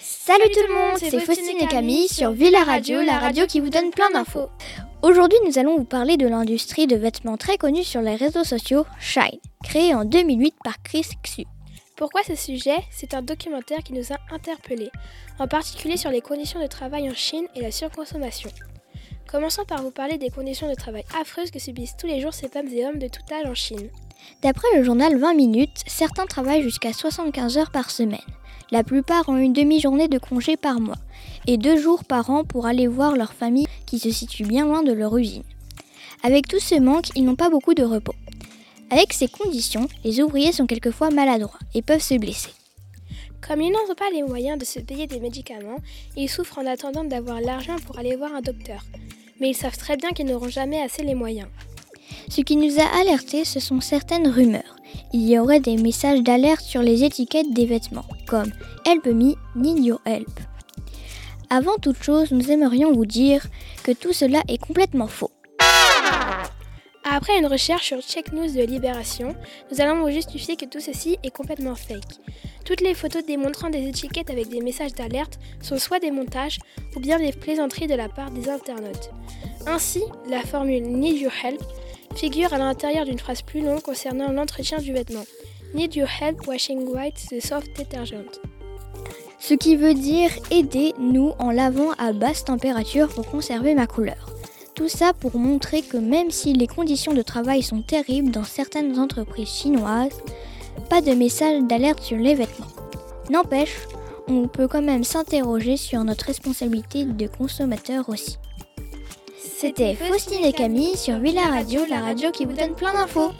Salut tout le monde, c'est Faustine et Camille sur Villa Radio, la radio qui vous donne plein d'infos. Aujourd'hui, nous allons vous parler de l'industrie de vêtements très connue sur les réseaux sociaux, Shine, créée en 2008 par Chris Xu. Pourquoi ce sujet? C'est un documentaire qui nous a interpellés, en particulier sur les conditions de travail en Chine et la surconsommation. Commençons par vous parler des conditions de travail affreuses que subissent tous les jours ces femmes et hommes de tout âge en Chine. D'après le journal 20 minutes, certains travaillent jusqu'à 75 heures par semaine. La plupart ont une demi-journée de congé par mois et deux jours par an pour aller voir leur famille qui se situe bien loin de leur usine. Avec tout ce manque, ils n'ont pas beaucoup de repos. Avec ces conditions, les ouvriers sont quelquefois maladroits et peuvent se blesser. Comme ils n'ont pas les moyens de se payer des médicaments, ils souffrent en attendant d'avoir l'argent pour aller voir un docteur. Mais ils savent très bien qu'ils n'auront jamais assez les moyens. Ce qui nous a alertés, ce sont certaines rumeurs. Il y aurait des messages d'alerte sur les étiquettes des vêtements, comme Help me, need your help. Avant toute chose, nous aimerions vous dire que tout cela est complètement faux. Après une recherche sur Check News de Libération, nous allons vous justifier que tout ceci est complètement fake. Toutes les photos démontrant des étiquettes avec des messages d'alerte sont soit des montages ou bien des plaisanteries de la part des internautes. Ainsi, la formule Need Your Help figure à l'intérieur d'une phrase plus longue concernant l'entretien du vêtement. Need your help washing white the soft detergent. Ce qui veut dire aidez-nous en lavant à basse température pour conserver ma couleur. Tout ça pour montrer que même si les conditions de travail sont terribles dans certaines entreprises chinoises, pas de message d'alerte sur les vêtements. N'empêche, on peut quand même s'interroger sur notre responsabilité de consommateur aussi. C'était Faustine et Camille sur Villa Radio, la radio qui vous donne plein d'infos.